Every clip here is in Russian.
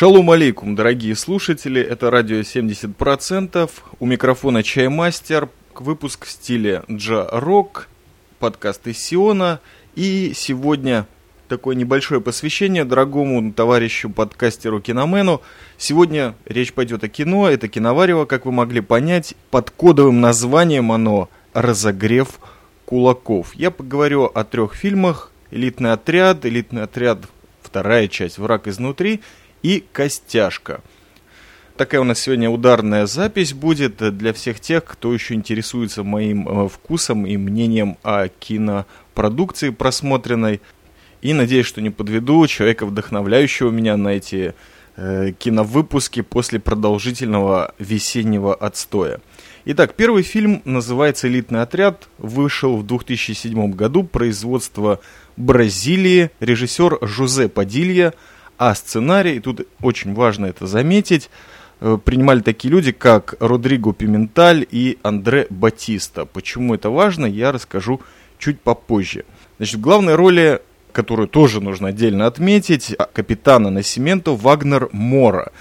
Шалом алейкум, дорогие слушатели, это радио 70%, у микрофона Чаймастер, выпуск в стиле джа-рок, подкаст из Сиона, и сегодня такое небольшое посвящение дорогому товарищу подкастеру Киномену. Сегодня речь пойдет о кино, это Киноварево, как вы могли понять, под кодовым названием оно «Разогрев кулаков». Я поговорю о трех фильмах. «Элитный отряд», «Элитный отряд», вторая часть «Враг изнутри» и «Костяшка». Такая у нас сегодня ударная запись будет для всех тех, кто еще интересуется моим э, вкусом и мнением о кинопродукции просмотренной. И надеюсь, что не подведу человека, вдохновляющего меня на эти э, киновыпуски после продолжительного весеннего отстоя. Итак, первый фильм называется «Элитный отряд», вышел в 2007 году, производство Бразилии, режиссер Жозе Падилья – а сценарий, тут очень важно это заметить, э, принимали такие люди, как Родриго Пименталь и Андре Батиста. Почему это важно, я расскажу чуть попозже. Значит, в главной роли, которую тоже нужно отдельно отметить, капитана Насименто Вагнер Мора.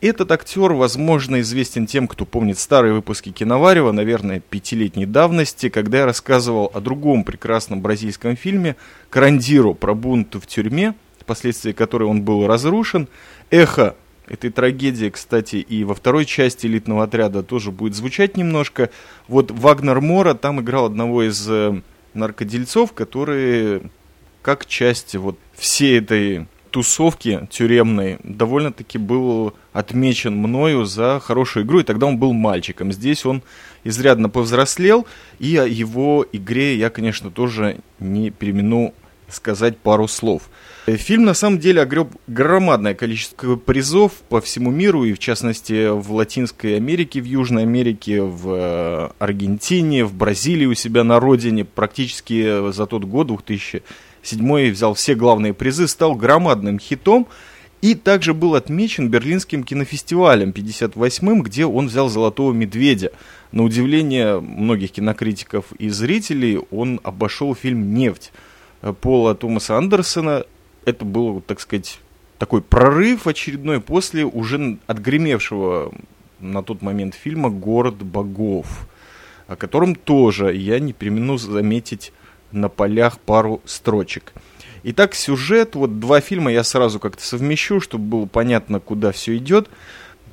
Этот актер, возможно, известен тем, кто помнит старые выпуски Киноварева, наверное, пятилетней давности, когда я рассказывал о другом прекрасном бразильском фильме «Карандиро» про бунт в тюрьме – впоследствии которой он был разрушен. Эхо этой трагедии, кстати, и во второй части элитного отряда тоже будет звучать немножко. Вот Вагнер Мора там играл одного из э, наркодельцов, который как часть вот всей этой тусовки тюремной довольно-таки был отмечен мною за хорошую игру, и тогда он был мальчиком. Здесь он изрядно повзрослел, и о его игре я, конечно, тоже не перемену сказать пару слов. Фильм на самом деле огреб громадное количество призов по всему миру, и в частности в Латинской Америке, в Южной Америке, в э, Аргентине, в Бразилии у себя на родине. Практически за тот год, 2007 взял все главные призы, стал громадным хитом. И также был отмечен Берлинским кинофестивалем 58-м, где он взял «Золотого медведя». На удивление многих кинокритиков и зрителей он обошел фильм «Нефть». Пола Томаса Андерсона. Это был, так сказать, такой прорыв очередной после уже отгремевшего на тот момент фильма «Город богов», о котором тоже я не примену заметить на полях пару строчек. Итак, сюжет, вот два фильма я сразу как-то совмещу, чтобы было понятно, куда все идет.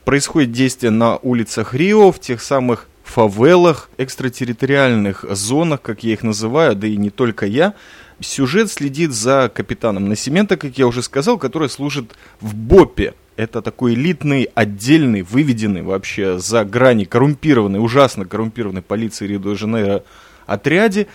Происходит действие на улицах Рио, в тех самых фавелах, экстратерриториальных зонах, как я их называю, да и не только я. Сюжет следит за капитаном Насимента, как я уже сказал, который служит в БОПе. Это такой элитный, отдельный, выведенный вообще за грани коррумпированной, ужасно коррумпированной полиции Рио-де-Жанейро отряде.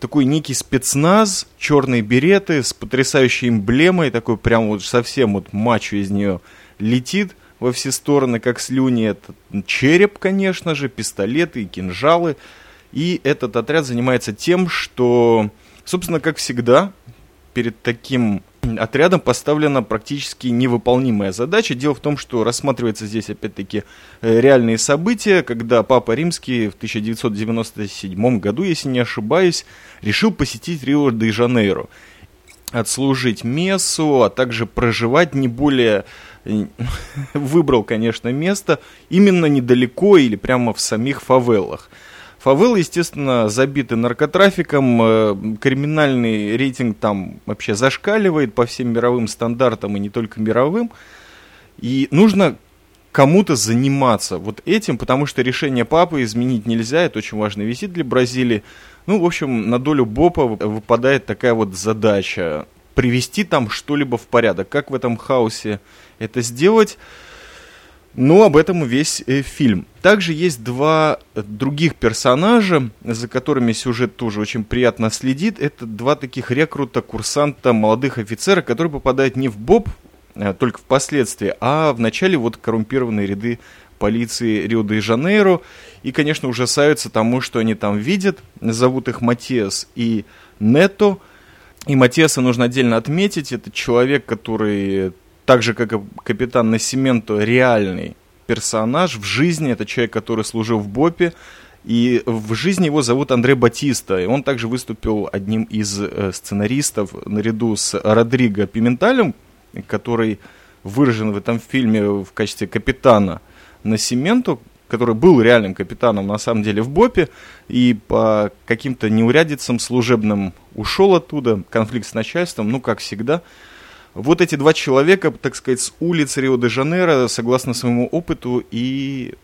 Такой некий спецназ, черные береты с потрясающей эмблемой, такой прям вот совсем вот мачо из нее летит во все стороны, как слюни. Это череп, конечно же, пистолеты и кинжалы. И этот отряд занимается тем, что Собственно, как всегда, перед таким отрядом поставлена практически невыполнимая задача. Дело в том, что рассматривается здесь, опять-таки, э, реальные события, когда Папа Римский в 1997 году, если не ошибаюсь, решил посетить Рио-де-Жанейро, отслужить мессу, а также проживать не более... Выбрал, конечно, место именно недалеко или прямо в самих фавелах. Фавелы, естественно, забиты наркотрафиком, э, криминальный рейтинг там вообще зашкаливает по всем мировым стандартам и не только мировым. И нужно кому-то заниматься вот этим, потому что решение папы изменить нельзя, это очень важный визит для Бразилии. Ну, в общем, на долю Бопа выпадает такая вот задача привести там что-либо в порядок. Как в этом хаосе это сделать? Но об этом весь э, фильм. Также есть два других персонажа, за которыми сюжет тоже очень приятно следит. Это два таких рекрута, курсанта, молодых офицера, которые попадают не в БОБ, а только впоследствии, а в начале вот коррумпированные ряды полиции Рио-де-Жанейро. И, конечно, ужасаются тому, что они там видят. Зовут их Матиас и Нето. И Матиаса нужно отдельно отметить. Это человек, который так же, как и капитан Насименто, реальный персонаж в жизни. Это человек, который служил в БОПе. И в жизни его зовут Андре Батиста. И он также выступил одним из э, сценаристов наряду с Родриго Пименталем, который выражен в этом фильме в качестве капитана Насименту, который был реальным капитаном на самом деле в БОПе, и по каким-то неурядицам служебным ушел оттуда, конфликт с начальством, ну, как всегда. Вот эти два человека, так сказать, с улиц Рио-де-Жанейро, согласно своему опыту, и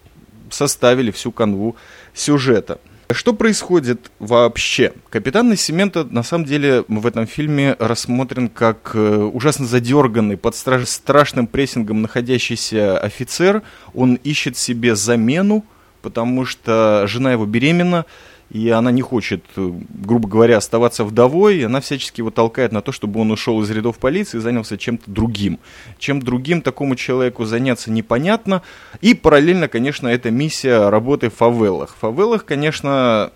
составили всю канву сюжета. Что происходит вообще? Капитан Насимента на самом деле в этом фильме рассмотрен как э, ужасно задерганный, под страш страшным прессингом находящийся офицер. Он ищет себе замену, потому что жена его беременна, и она не хочет, э, грубо говоря, оставаться вдовой, и она всячески его толкает на то, чтобы он ушел из рядов полиции и занялся чем-то другим. Чем другим такому человеку заняться непонятно, и параллельно, конечно, эта миссия работы в фавелах. В фавелах, конечно,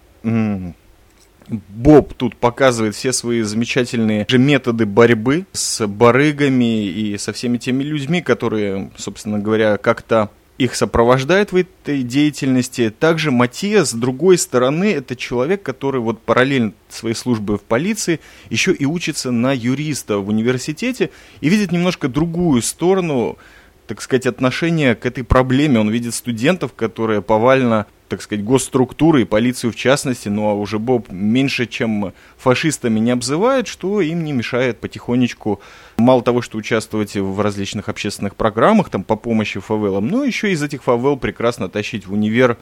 Боб тут показывает все свои замечательные же методы борьбы с барыгами и со всеми теми людьми, которые, собственно говоря, как-то их сопровождает в этой деятельности. Также Матия, с другой стороны, это человек, который вот параллельно своей службы в полиции еще и учится на юриста в университете и видит немножко другую сторону, так сказать, отношения к этой проблеме. Он видит студентов, которые повально так сказать, госструктуры и полицию в частности, ну а уже Боб меньше, чем фашистами не обзывает, что им не мешает потихонечку, мало того, что участвовать в различных общественных программах там по помощи фавелам, но еще из этих фавел прекрасно тащить в универ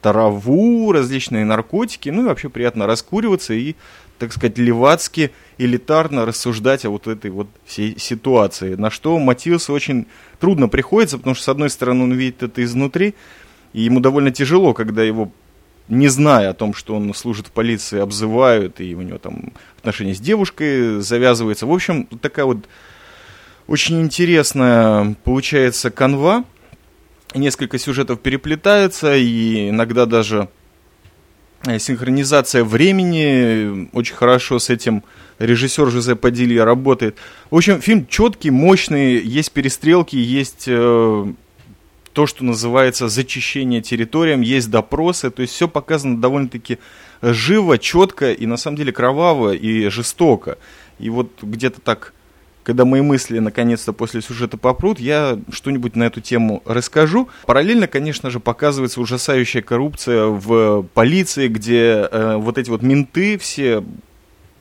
траву, различные наркотики, ну и вообще приятно раскуриваться и, так сказать, левацки, элитарно рассуждать о вот этой вот всей ситуации, на что Матиусу очень трудно приходится, потому что, с одной стороны, он видит это изнутри, и ему довольно тяжело, когда его, не зная о том, что он служит в полиции, обзывают, и у него там отношения с девушкой завязываются. В общем, такая вот очень интересная получается канва. Несколько сюжетов переплетаются, и иногда даже э, синхронизация времени очень хорошо с этим режиссер Жозе Падилья работает. В общем, фильм четкий, мощный, есть перестрелки, есть э, то, что называется зачищение территориям, есть допросы, то есть все показано довольно-таки живо, четко и на самом деле кроваво и жестоко. И вот где-то так, когда мои мысли наконец-то после сюжета попрут, я что-нибудь на эту тему расскажу. Параллельно, конечно же, показывается ужасающая коррупция в полиции, где э, вот эти вот менты все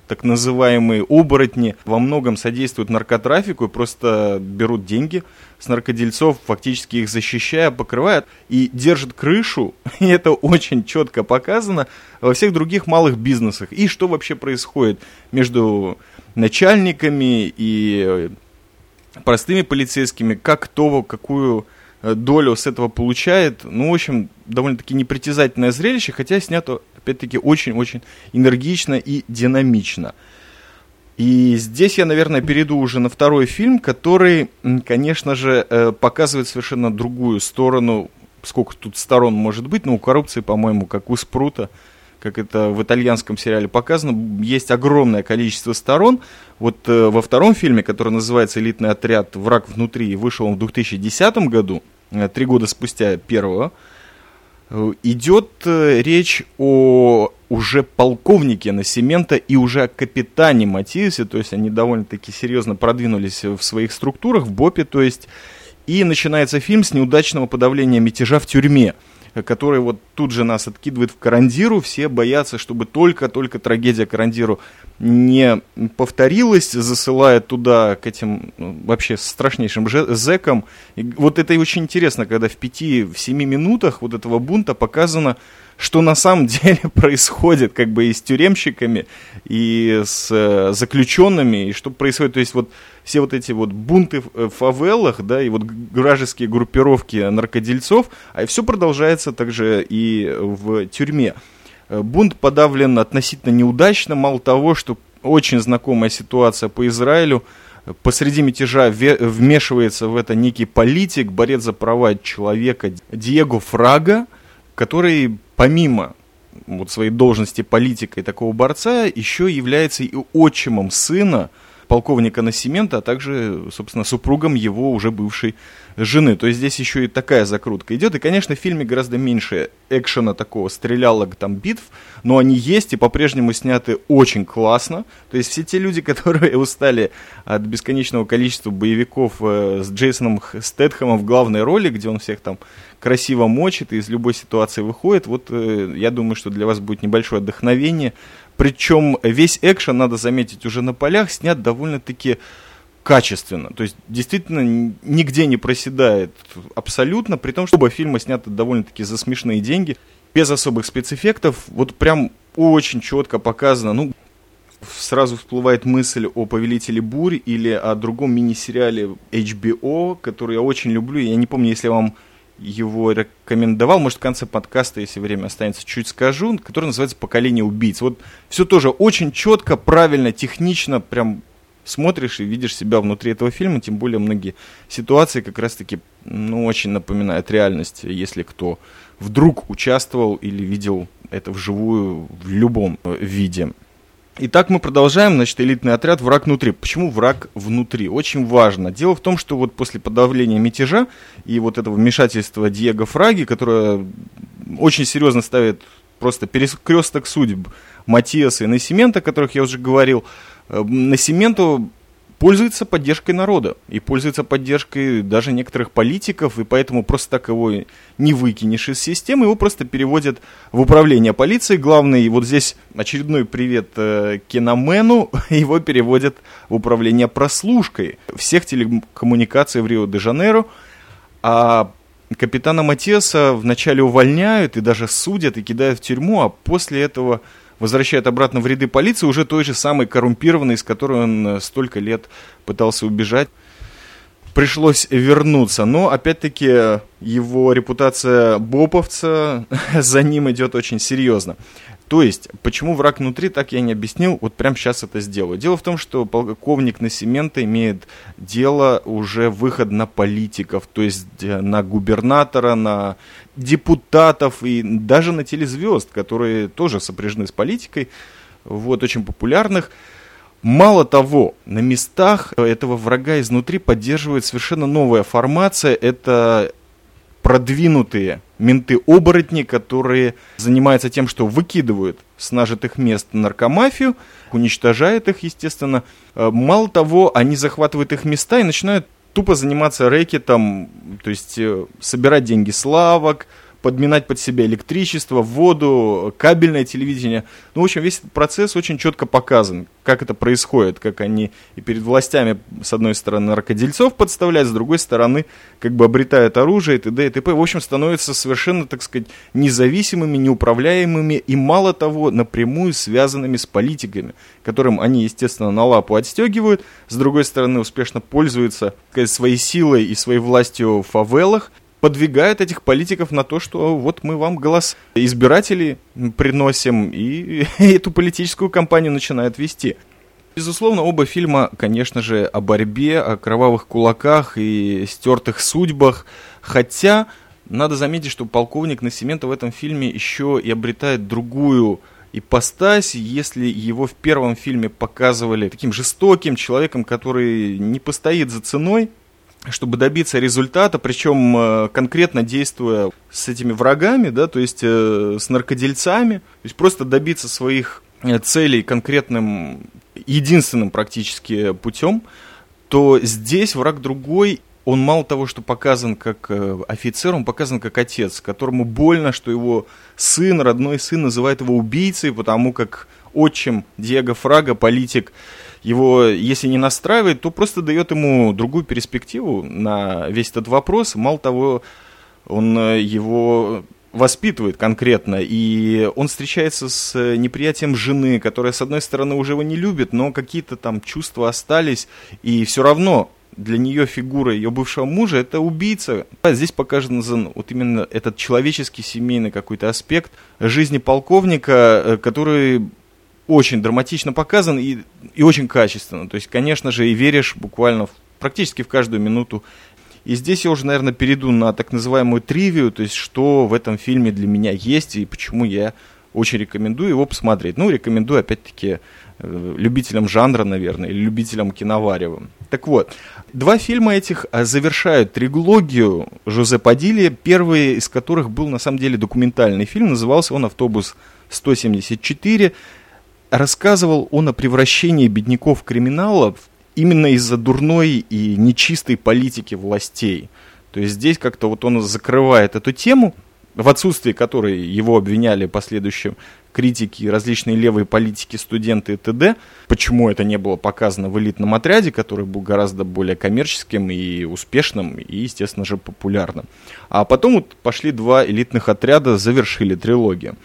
так называемые оборотни во многом содействуют наркотрафику и просто берут деньги с наркодельцов, фактически их защищая, покрывают и держат крышу, и это очень четко показано во всех других малых бизнесах. И что вообще происходит между начальниками и простыми полицейскими, как кто какую э, долю с этого получает. Ну, в общем, довольно-таки непритязательное зрелище, хотя снято опять-таки, очень-очень энергично и динамично. И здесь я, наверное, перейду уже на второй фильм, который, конечно же, э, показывает совершенно другую сторону, сколько тут сторон может быть, но у коррупции, по-моему, как у Спрута, как это в итальянском сериале показано, есть огромное количество сторон. Вот э, во втором фильме, который называется «Элитный отряд. Враг внутри», вышел он в 2010 году, э, три года спустя первого, идет э, речь о уже полковнике Насимента и уже о капитане Матиусе, то есть они довольно-таки серьезно продвинулись в своих структурах, в БОПе, то есть, и начинается фильм с неудачного подавления мятежа в тюрьме который вот тут же нас откидывает в Карандиру. Все боятся, чтобы только-только трагедия Карандиру не повторилась, засылая туда к этим ну, вообще страшнейшим зэкам. И вот это очень интересно, когда в пяти-семи минутах вот этого бунта показано, что на самом деле происходит как бы и с тюремщиками, и с э, заключенными, и что происходит, то есть вот все вот эти вот бунты в фавелах, да, и вот вражеские группировки наркодельцов, а все продолжается также и в тюрьме. Э, бунт подавлен относительно неудачно, мало того, что очень знакомая ситуация по Израилю, посреди мятежа вмешивается в это некий политик, борец за права человека Диего Фрага, который помимо вот своей должности политика и такого борца еще является и отчимом сына полковника Насимента, а также, собственно, супругом его уже бывшей жены. То есть здесь еще и такая закрутка идет. И, конечно, в фильме гораздо меньше экшена такого, стрелялок, там, битв, но они есть и по-прежнему сняты очень классно. То есть все те люди, которые устали от бесконечного количества боевиков э, с Джейсоном Стэтхэмом в главной роли, где он всех там красиво мочит и из любой ситуации выходит, вот э, я думаю, что для вас будет небольшое вдохновение. Причем весь экшен, надо заметить, уже на полях снят довольно-таки качественно. То есть действительно нигде не проседает абсолютно, при том, что оба фильма сняты довольно-таки за смешные деньги, без особых спецэффектов. Вот прям очень четко показано, ну, сразу всплывает мысль о «Повелителе бурь» или о другом мини-сериале HBO, который я очень люблю. Я не помню, если вам его рекомендовал, может, в конце подкаста, если время останется, чуть скажу, который называется «Поколение убийц». Вот все тоже очень четко, правильно, технично, прям смотришь и видишь себя внутри этого фильма, тем более многие ситуации как раз-таки, ну, очень напоминают реальность, если кто вдруг участвовал или видел это вживую в любом виде. Итак, мы продолжаем, значит, элитный отряд «Враг внутри». Почему враг внутри? Очень важно. Дело в том, что вот после подавления мятежа и вот этого вмешательства Диего Фраги, которое очень серьезно ставит просто перекресток судеб Матиаса и Насимента, о которых я уже говорил, э, Насименту пользуется поддержкой народа и пользуется поддержкой даже некоторых политиков, и поэтому просто так его не выкинешь из системы, его просто переводят в управление полицией. Главный, вот здесь очередной привет э, Кеномену, его переводят в управление прослушкой всех телекоммуникаций в Рио-де-Жанейро, а капитана Матеса вначале увольняют и даже судят и кидают в тюрьму, а после этого возвращает обратно в ряды полиции, уже той же самой коррумпированной, из которой он э, столько лет пытался убежать. Пришлось вернуться, но опять-таки его репутация боповца за ним идет очень серьезно. То есть, почему враг внутри, так я не объяснил, вот прямо сейчас это сделаю. Дело в том, что полковник Насимента имеет дело уже выход на политиков, то есть э, на губернатора, на депутатов и даже на телезвезд, которые тоже сопряжены с политикой, вот, очень популярных. Мало того, на местах этого врага изнутри поддерживает совершенно новая формация. Это продвинутые менты-оборотни, которые занимаются тем, что выкидывают с нажитых мест наркомафию, уничтожают их, естественно. Э, мало того, они захватывают их места и начинают тупо заниматься рэкетом, то есть э, собирать деньги славок, подминать под себя электричество, воду, кабельное телевидение. Ну, в общем, весь этот процесс очень четко показан, как это происходит, как они и перед властями, с одной стороны, наркодельцов подставляют, с другой стороны, как бы обретают оружие и т.д. и т.п. В общем, становятся совершенно, так сказать, независимыми, неуправляемыми и, мало того, напрямую связанными с политиками, которым они, естественно, на лапу отстегивают, с другой стороны, успешно пользуются своей силой и своей властью в фавелах, подвигает этих политиков на то, что вот мы вам голос избирателей приносим, и эту политическую кампанию начинают вести. Безусловно, оба фильма, конечно же, о борьбе, о кровавых кулаках и стертых судьбах, хотя надо заметить, что полковник Насиментов в этом фильме еще и обретает другую ипостась, если его в первом фильме показывали таким жестоким человеком, который не постоит за ценой, чтобы добиться результата, причем э, конкретно действуя с этими врагами, да, то есть э, с наркодельцами, то есть просто добиться своих э, целей конкретным, единственным практически путем, то здесь враг другой, он мало того, что показан как офицер, он показан как отец, которому больно, что его сын, родной сын называет его убийцей, потому как отчим Диего Фрага, политик, его, если не настраивает, то просто дает ему другую перспективу на весь этот вопрос. Мало того, он э, его воспитывает конкретно, и он встречается с неприятием жены, которая, с одной стороны, уже его не любит, но какие-то там чувства остались, и все равно для нее фигура ее бывшего мужа это убийца. Здесь показан вот именно этот человеческий семейный какой-то аспект жизни полковника, э, который очень драматично показан и, и очень качественно. То есть, конечно же, и веришь буквально в, практически в каждую минуту. И здесь я уже, наверное, перейду на так называемую тривию, то есть, что в этом фильме для меня есть и почему я очень рекомендую его посмотреть. Ну, рекомендую, опять-таки, э, любителям жанра, наверное, или любителям киноварева. Так вот, два фильма этих э, завершают трилогию Жозе Падилья, первый из которых был на самом деле документальный фильм, назывался он «Автобус 174». Рассказывал он о превращении бедняков криминалов именно из-за дурной и нечистой политики властей. То есть здесь как-то вот он закрывает эту тему, в отсутствии которой его обвиняли последующим критики, различные левые политики, студенты и т.д. Почему это не было показано в элитном отряде, который был гораздо более коммерческим и успешным, и, естественно же, популярным. А потом вот пошли два элитных отряда, завершили трилогию.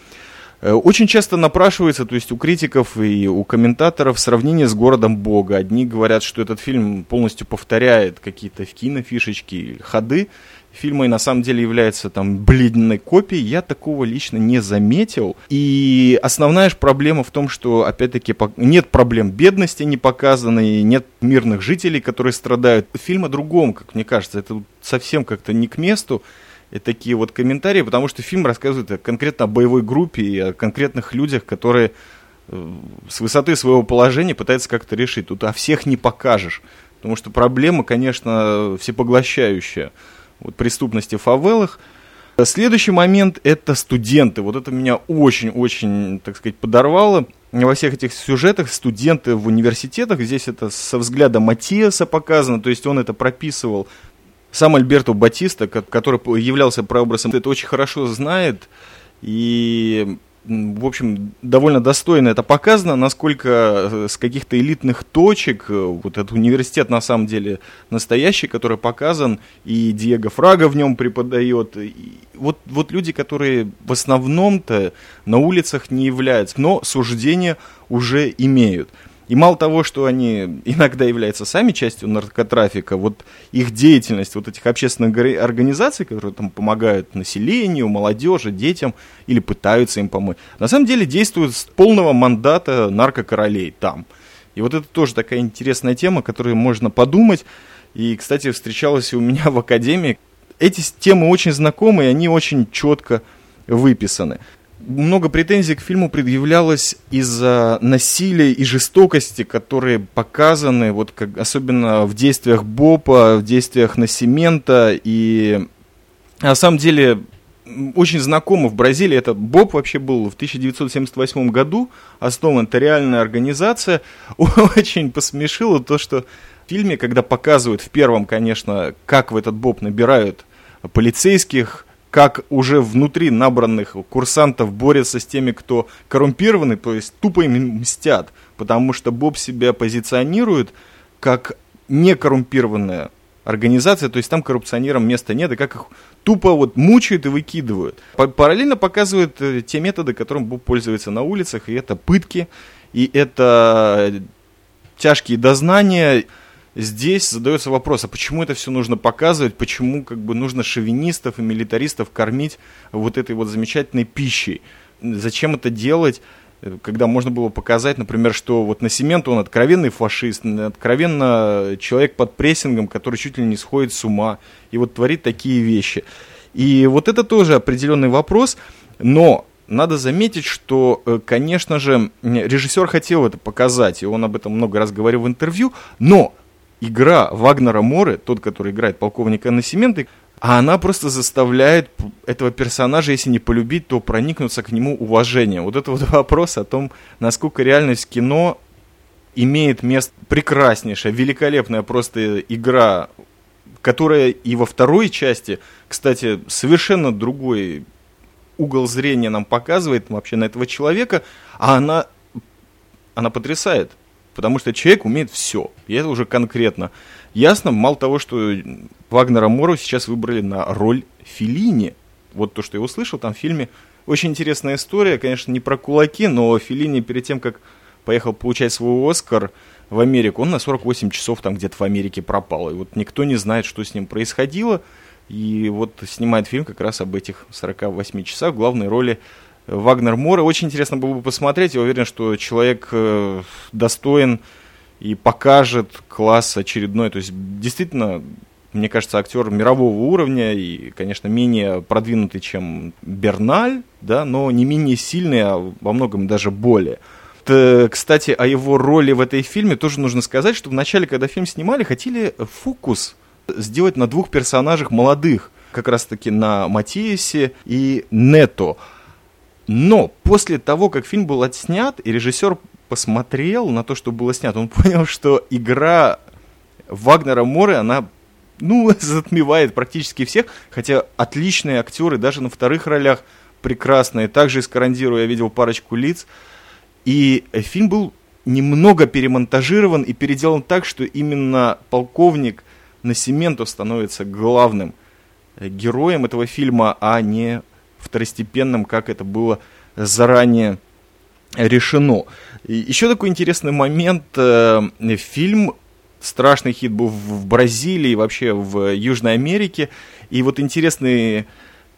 Э, очень часто напрашивается, то есть у критиков и у комментаторов сравнение с «Городом Бога». Одни говорят, что этот фильм полностью повторяет какие-то кинофишечки, ходы фильма и на самом деле является там бледной копией, я такого лично не заметил. И основная же проблема в том, что, опять-таки, нет проблем бедности не показаны, нет мирных жителей, которые страдают. Фильм о другом, как мне кажется, это совсем как-то не к месту и такие вот комментарии, потому что фильм рассказывает конкретно о боевой группе и о конкретных людях, которые э, с высоты своего положения пытаются как-то решить. Тут о всех не покажешь, потому что проблема, конечно, всепоглощающая. Вот преступности в фавелах. Следующий момент – это студенты. Вот это меня очень-очень, так сказать, подорвало. Во всех этих сюжетах студенты в университетах, здесь это со взгляда Матиаса показано, то есть он это прописывал сам Альберто Батиста, который являлся прообразом, это очень хорошо знает. И, в общем, довольно достойно это показано, насколько э, с каких-то элитных точек, э, вот этот университет на самом деле настоящий, который показан, и Диего Фрага в нем преподает. И вот, вот люди, которые в основном-то на улицах не являются, но суждения уже имеют. И мало того, что они иногда являются сами частью наркотрафика, вот их деятельность, вот этих общественных организаций, которые там помогают населению, молодежи, детям или пытаются им помочь, на самом деле действуют с полного мандата наркокоролей там. И вот это тоже такая интересная тема, которую можно подумать. И, кстати, встречалась у меня в академии. Эти темы очень знакомы, и они очень четко выписаны много претензий к фильму предъявлялось из-за насилия и жестокости, которые показаны, вот как, особенно в действиях Бопа, в действиях Насимента и на самом деле очень знакомо в Бразилии. Это Боб вообще был в 1978 году основан. Это реальная организация. Очень посмешило то, что в фильме, когда показывают в первом, конечно, как в этот Боб набирают полицейских, как уже внутри набранных курсантов борются с теми, кто коррумпированы, то есть тупо им мстят, потому что Боб себя позиционирует как некоррумпированная организация, то есть там коррупционерам места нет, и как их тупо вот мучают и выкидывают. Параллельно показывают э, те методы, которым Боб пользуется на улицах, и это пытки, и это тяжкие дознания, здесь задается вопрос, а почему это все нужно показывать, почему как бы нужно шовинистов и милитаристов кормить вот этой вот замечательной пищей? Зачем это делать? когда можно было показать, например, что вот на Семент он откровенный фашист, откровенно человек под прессингом, который чуть ли не сходит с ума и вот творит такие вещи. И вот это тоже определенный вопрос, но надо заметить, что, э, конечно же, режиссер хотел это показать, и он об этом много раз говорил в интервью, но игра Вагнера Моры, тот, который играет полковника Насименты, а она просто заставляет этого персонажа, если не полюбить, то проникнуться к нему уважением. Вот это вот вопрос о том, насколько реальность кино имеет место прекраснейшая, великолепная просто игра, которая и во второй части, кстати, совершенно другой угол зрения нам показывает вообще на этого человека, а она, она потрясает. Потому что человек умеет все. И это уже конкретно. Ясно, мало того, что Вагнера Мору сейчас выбрали на роль Филини. Вот то, что я услышал там в фильме. Очень интересная история, конечно, не про кулаки, но Филини перед тем, как поехал получать свой Оскар в Америку, он на 48 часов там где-то в Америке пропал. И вот никто не знает, что с ним происходило. И вот снимает фильм как раз об этих 48 часах в главной роли Вагнер Мора. Очень интересно было бы посмотреть. Я уверен, что человек э, достоин и покажет класс очередной. То есть, действительно, мне кажется, актер мирового уровня и, конечно, менее продвинутый, чем Берналь, да, но не менее сильный, а во многом даже более. э, кстати, о его роли в этой фильме тоже нужно сказать, что вначале, когда фильм снимали, хотели фокус сделать на двух персонажах молодых, как раз-таки на Матиасе и Нето. Но после того, как фильм был отснят, и режиссер посмотрел на то, что было снято, он понял, что игра Вагнера Моры, она ну, затмевает практически всех, хотя отличные актеры, даже на вторых ролях прекрасные. Также из Карандиру я видел парочку лиц. И фильм был немного перемонтажирован и переделан так, что именно полковник Насиментов становится главным героем этого фильма, а не второстепенным, как это было заранее решено. Еще такой интересный момент. Э, фильм страшный хит был в Бразилии, вообще в Южной Америке. И вот интересный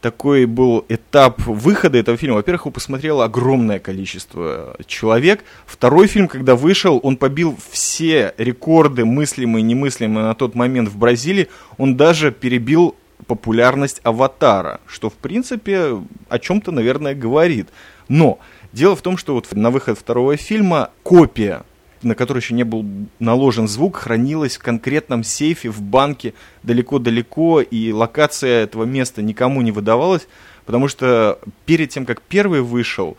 такой был этап выхода этого фильма. Во-первых, его посмотрело огромное количество человек. Второй фильм, когда вышел, он побил все рекорды мыслимые и немыслимые на тот момент в Бразилии. Он даже перебил популярность «Аватара», что, в принципе, о чем-то, наверное, говорит. Но дело в том, что вот на выход второго фильма копия на который еще не был наложен звук, хранилась в конкретном сейфе в банке далеко-далеко, и локация этого места никому не выдавалась, потому что перед тем, как первый вышел,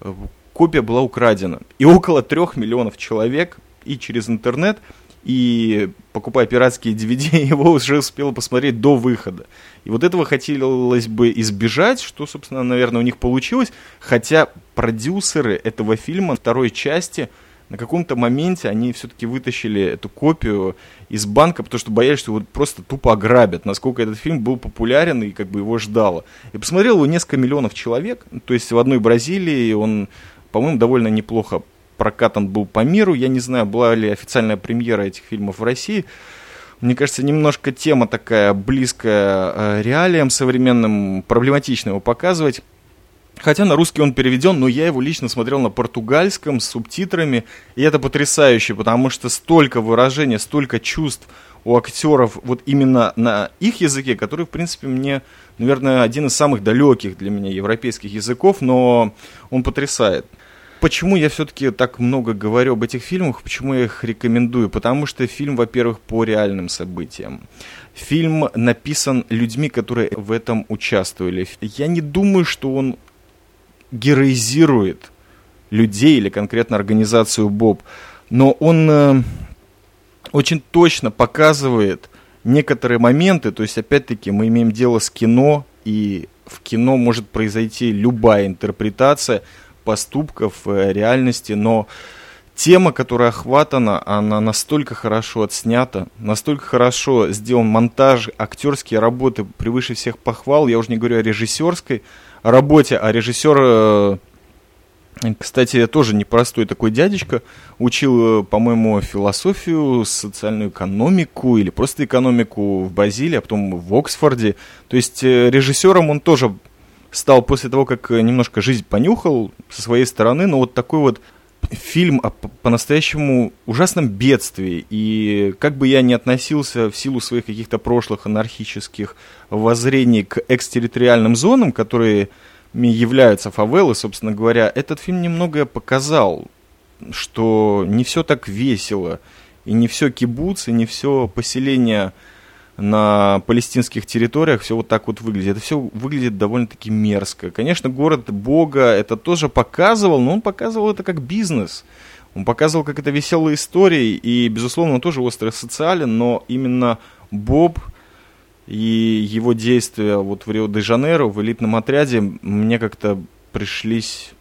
э, копия была украдена. И около трех миллионов человек и через интернет, и покупая пиратские DVD, его уже успело посмотреть до выхода. И вот этого хотелось бы избежать, что, собственно, наверное, у них получилось, хотя продюсеры этого фильма второй части – на каком-то моменте они все-таки вытащили эту копию из банка, потому что боялись, что его просто тупо ограбят, насколько этот фильм был популярен и как бы его ждало. И посмотрел его несколько миллионов человек, то есть в одной Бразилии он, по-моему, довольно неплохо прокатан был по миру. Я не знаю, была ли официальная премьера этих фильмов в России. Мне кажется, немножко тема такая близкая э, реалиям современным, проблематично его показывать. Хотя на русский он переведен, но я его лично смотрел на португальском с субтитрами, и это потрясающе, потому что столько выражений, столько чувств у актеров вот именно на их языке, который, в принципе, мне, наверное, один из самых далеких для меня европейских языков, но он потрясает. Почему я все-таки так много говорю об этих фильмах, почему я их рекомендую? Потому что фильм, во-первых, по реальным событиям. Фильм написан людьми, которые в этом участвовали. Я не думаю, что он героизирует людей или конкретно организацию Боб, но он э, очень точно показывает некоторые моменты, то есть опять-таки мы имеем дело с кино, и в кино может произойти любая интерпретация поступков э, реальности, но тема, которая охватана, она настолько хорошо отснята, настолько хорошо сделан монтаж, актерские работы превыше всех похвал, я уже не говорю о режиссерской работе, а режиссер, э, кстати, тоже непростой такой дядечка, учил, э, по-моему, философию, социальную экономику или просто экономику в Бразилии, а потом в Оксфорде. То есть режиссером он тоже стал после того, как немножко жизнь понюхал со своей стороны, но вот такой вот фильм о по-настоящему ужасном бедствии. И как бы я ни относился в силу своих каких-то прошлых анархических воззрений к экстерриториальным зонам, которые являются фавелы, собственно говоря, этот фильм немного показал, что не все так весело, и не все кибуц, и не все поселение на палестинских территориях все вот так вот выглядит. Это все выглядит довольно-таки мерзко. Конечно, город Бога это тоже показывал, но он показывал это как бизнес. Он показывал, как это веселые истории, и, безусловно, он тоже остро социален, но именно Боб и его действия вот в Рио-де-Жанейро, в элитном отряде, мне как-то пришлись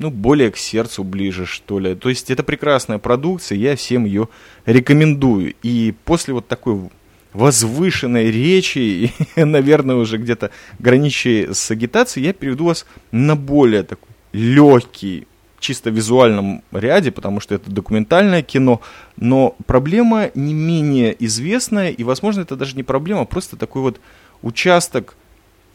ну, более к сердцу ближе, что ли. То есть это прекрасная продукция, я всем ее рекомендую. И после вот такой возвышенной речи и, наверное, уже где-то граничащей с агитацией, я переведу вас на более такой легкий, чисто визуальном ряде, потому что это документальное кино, но проблема не менее известная, и, возможно, это даже не проблема, а просто такой вот участок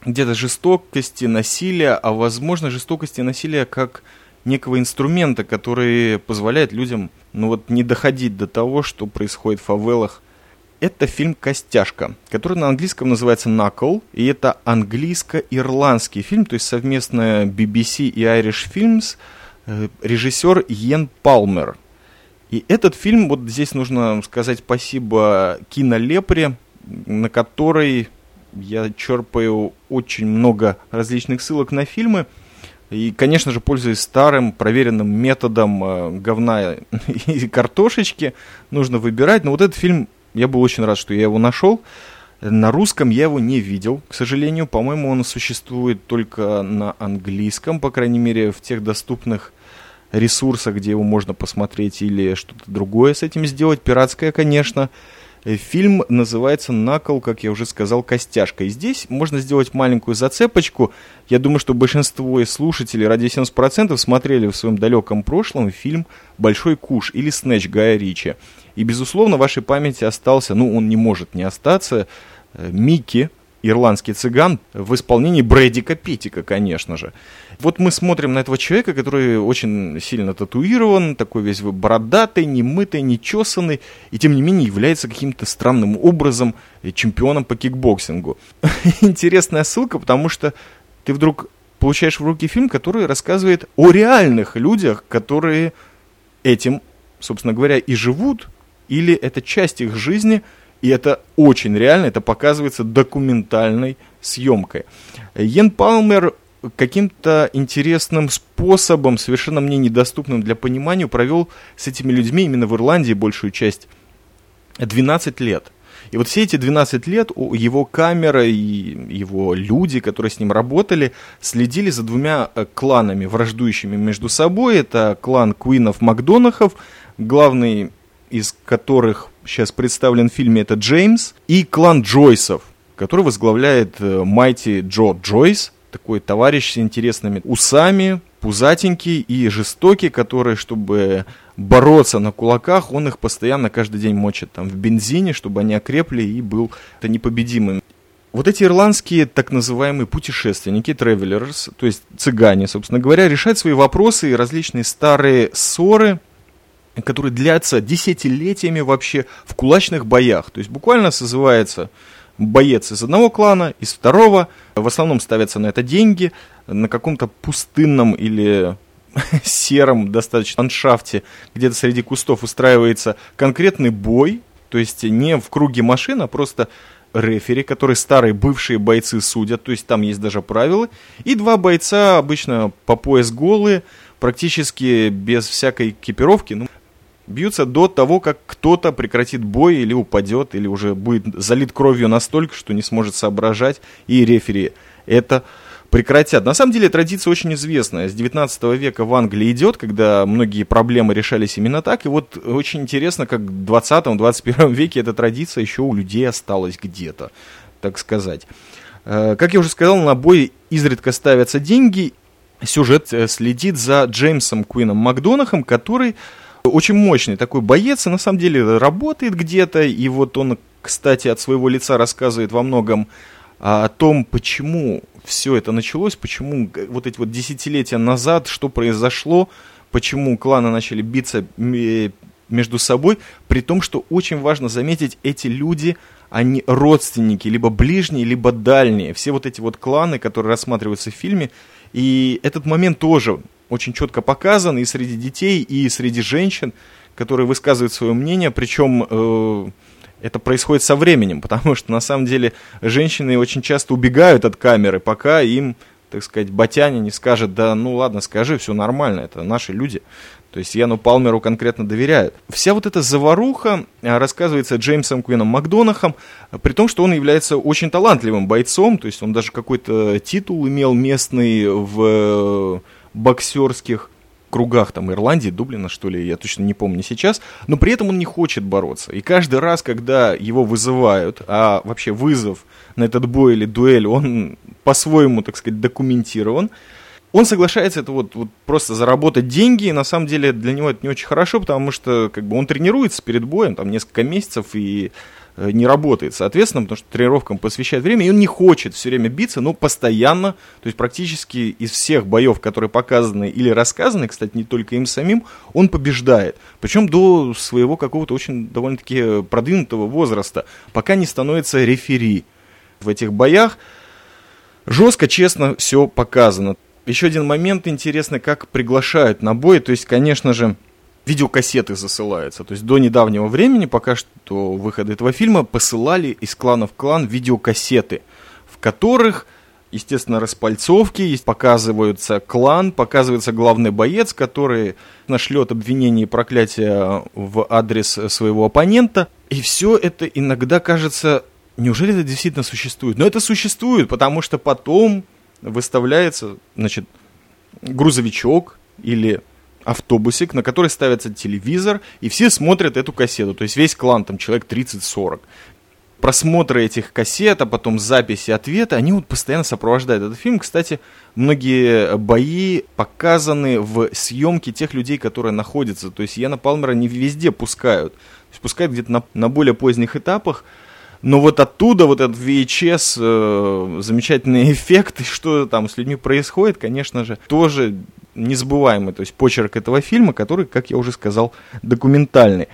где-то жестокости, насилия, а, возможно, жестокости и насилия как некого инструмента, который позволяет людям, ну вот, не доходить до того, что происходит в фавелах это фильм «Костяшка», который на английском называется «Knuckle», и это английско-ирландский фильм, то есть совместная BBC и Irish Films. э, режиссер Йен Палмер. И этот фильм, вот здесь нужно сказать спасибо кинолепре, на которой я черпаю очень много различных ссылок на фильмы. И, конечно же, пользуясь старым проверенным методом э, говна и картошечки, нужно выбирать. Но вот этот фильм, я был очень рад, что я его нашел. На русском я его не видел, к сожалению. По-моему, он существует только на английском, по крайней мере, в тех доступных ресурсах, где его можно посмотреть или что-то другое с этим сделать. Пиратское, конечно. Э, фильм называется «Накол», как я уже сказал, «Костяшка». И здесь можно сделать маленькую зацепочку. Я думаю, что большинство слушателей, ради 70%, смотрели в своем далеком прошлом фильм «Большой куш» или «Снэч» Гая Ричи. И, безусловно, в вашей памяти остался, ну, он не может не остаться, Э, Микки, ирландский цыган, в исполнении Брэдика Питтика, конечно же. Вот мы смотрим на этого человека, который очень сильно татуирован, такой весь бородатый, немытый, нечесанный, и тем не менее является каким-то странным образом чемпионом по кикбоксингу. Интересная ссылка, потому что ты вдруг получаешь в руки фильм, который рассказывает о реальных людях, которые этим, собственно говоря, и живут, или это часть их жизни – и это очень реально, это показывается документальной съемкой. Йен Палмер каким-то интересным способом, совершенно мне недоступным для понимания, провел с этими людьми именно в Ирландии большую часть 12 лет. И вот все эти 12 лет его камера и его люди, которые с ним работали, следили за двумя э, кланами, враждующими между собой. Это клан Куинов Макдонахов, главный из которых сейчас представлен в фильме, это Джеймс, и клан Джойсов, который возглавляет э, Майти Джо Джойс, такой товарищ с интересными усами, пузатенький и жестокий, который, чтобы бороться на кулаках, он их постоянно каждый день мочит там в бензине, чтобы они окрепли и был это непобедимым. Вот эти ирландские так называемые путешественники, travelers, то есть цыгане, собственно говоря, решают свои вопросы и различные старые ссоры – которые длятся десятилетиями вообще в кулачных боях. То есть буквально созывается боец из одного клана, из второго. В основном ставятся на это деньги. На каком-то пустынном или сером достаточно ландшафте, где-то среди кустов устраивается конкретный бой. То есть не в круге машин, а просто рефери, которые старые бывшие бойцы судят, то есть там есть даже правила, и два бойца обычно по пояс голые, практически без всякой экипировки, ну, бьются до того, как кто-то прекратит бой или упадет, или уже будет залит кровью настолько, что не сможет соображать, и рефери это прекратят. На самом деле традиция очень известная. С 19 века в Англии идет, когда многие проблемы решались именно так. И вот очень интересно, как в 20-21 веке эта традиция еще у людей осталась где-то, так сказать. Э, как я уже сказал, на бой изредка ставятся деньги. Сюжет э, следит за Джеймсом Куином Макдонахом, который очень мощный такой боец, и на самом деле работает где-то, и вот он, кстати, от своего лица рассказывает во многом о том, почему все это началось, почему вот эти вот десятилетия назад, что произошло, почему кланы начали биться между собой, при том, что очень важно заметить, эти люди, они родственники, либо ближние, либо дальние. Все вот эти вот кланы, которые рассматриваются в фильме, и этот момент тоже очень четко показан и среди детей, и среди женщин, которые высказывают свое мнение, причем э, это происходит со временем, потому что на самом деле женщины очень часто убегают от камеры, пока им, так сказать, батяня не скажет, да ну ладно, скажи, все нормально, это наши люди. То есть Яну Палмеру конкретно доверяют. Вся вот эта заваруха э, рассказывается Джеймсом Квином Макдонахом, при том, что он является очень талантливым бойцом, то есть он даже какой-то титул имел местный в боксерских кругах там Ирландии, Дублина, что ли, я точно не помню сейчас, но при этом он не хочет бороться. И каждый раз, когда его вызывают, а вообще вызов на этот бой или дуэль, он по-своему, так сказать, документирован, он соглашается это вот, вот просто заработать деньги, и на самом деле для него это не очень хорошо, потому что как бы он тренируется перед боем, там несколько месяцев, и не работает, соответственно, потому что тренировкам посвящает время, и он не хочет все время биться, но постоянно, то есть практически из всех боев, которые показаны или рассказаны, кстати, не только им самим, он побеждает. Причем до своего какого-то очень довольно-таки продвинутого возраста, пока не становится рефери в этих боях. Жестко, честно все показано. Еще один момент интересный, как приглашают на бой. То есть, конечно же, видеокассеты засылаются. То есть до недавнего времени, пока что выхода этого фильма, посылали из клана в клан видеокассеты, в которых, естественно, распальцовки, показываются клан, показывается главный боец, который нашлет обвинение и проклятие в адрес своего оппонента. И все это иногда кажется, неужели это действительно существует? Но это существует, потому что потом выставляется, значит, грузовичок или автобусик, на который ставится телевизор, и все смотрят эту кассету. То есть весь клан, там человек 30-40. Просмотры этих кассет, а потом записи ответы, они вот постоянно сопровождают этот фильм. Кстати, многие бои показаны в съемке тех людей, которые находятся. То есть Яна Палмера не везде пускают. Пускают где-то на, на более поздних этапах. Но вот оттуда вот этот VHS, э, замечательный эффект, и что там с людьми происходит, конечно же, тоже незабываемый, то есть почерк этого фильма, который, как я уже сказал, документальный.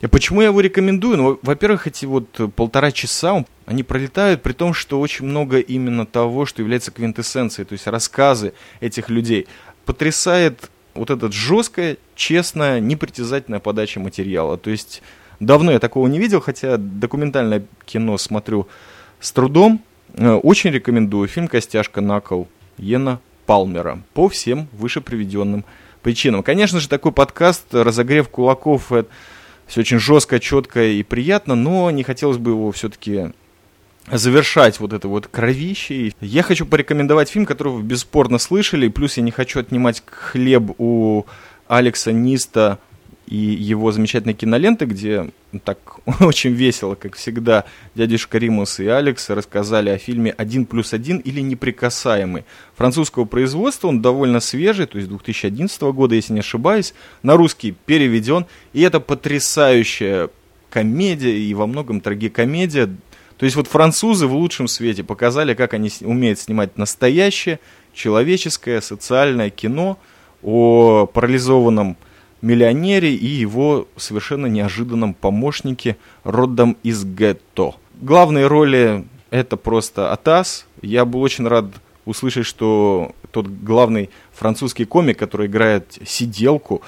И почему я его рекомендую? Ну, во-первых, эти вот полтора часа, они пролетают, при том, что очень много именно того, что является квинтэссенцией, то есть рассказы этих людей. Потрясает вот эта жесткая, честная, непритязательная подача материала. То есть давно я такого не видел, хотя документальное кино смотрю с трудом. Э, очень рекомендую фильм «Костяшка на кол» Йена Палмера по всем выше приведенным причинам. Конечно же, такой подкаст «Разогрев кулаков» это все очень жестко, четко и приятно, но не хотелось бы его все-таки завершать вот это вот кровище. Я хочу порекомендовать фильм, который вы бесспорно слышали, плюс я не хочу отнимать хлеб у Алекса Ниста и его замечательной киноленты, где так очень весело, как всегда, дядюшка Римус и Алекс рассказали о фильме «Один плюс один» или «Неприкасаемый». Французского производства, он довольно свежий, то есть 2011 года, если не ошибаюсь, на русский переведен, и это потрясающая комедия и во многом трагикомедия. То есть вот французы в лучшем свете показали, как они умеют снимать настоящее, человеческое, социальное кино о парализованном миллионере и его совершенно неожиданном помощнике родом из гетто. Главные роли это просто Атас. Я был очень рад услышать, что тот главный французский комик, который играет сиделку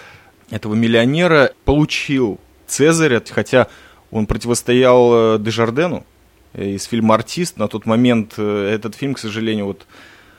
этого миллионера, получил Цезаря, хотя он противостоял э, Дежардену из фильма «Артист». На тот момент э, этот фильм, к сожалению, вот,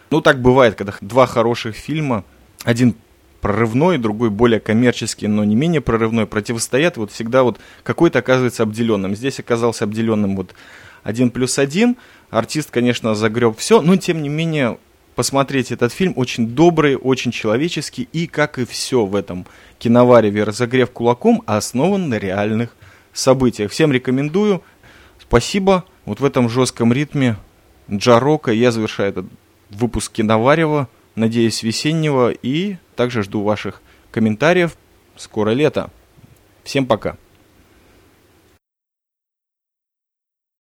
ну так бывает, когда два хороших фильма, один прорывной, другой более коммерческий, но не менее прорывной, противостоят, вот всегда вот какой-то оказывается обделенным. Здесь оказался обделенным вот один плюс один. Артист, конечно, загреб все, но тем не менее посмотреть этот фильм очень добрый, очень человеческий и, как и все в этом киновареве «Разогрев кулаком», основан на реальных событиях. Всем рекомендую. Спасибо. Вот в этом жестком ритме Джарока я завершаю этот выпуск киноварева надеюсь, весеннего. И также жду ваших комментариев. Скоро лето. Всем пока.